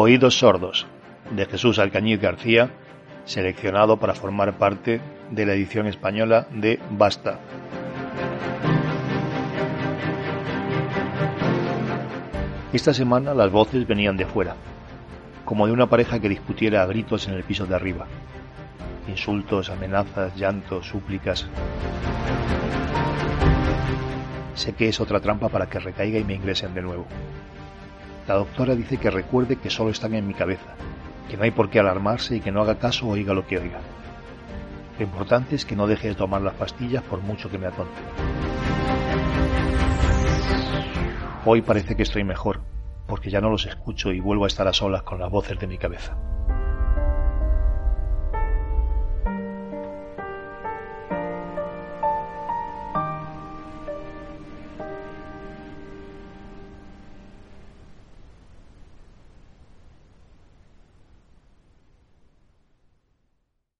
Oídos sordos, de Jesús Alcañiz García, seleccionado para formar parte de la edición española de Basta. Esta semana las voces venían de fuera, como de una pareja que discutiera a gritos en el piso de arriba. Insultos, amenazas, llantos, súplicas. Sé que es otra trampa para que recaiga y me ingresen de nuevo. La doctora dice que recuerde que solo están en mi cabeza, que no hay por qué alarmarse y que no haga caso o oiga lo que oiga. Lo importante es que no deje de tomar las pastillas por mucho que me atonte. Hoy parece que estoy mejor, porque ya no los escucho y vuelvo a estar a solas con las voces de mi cabeza.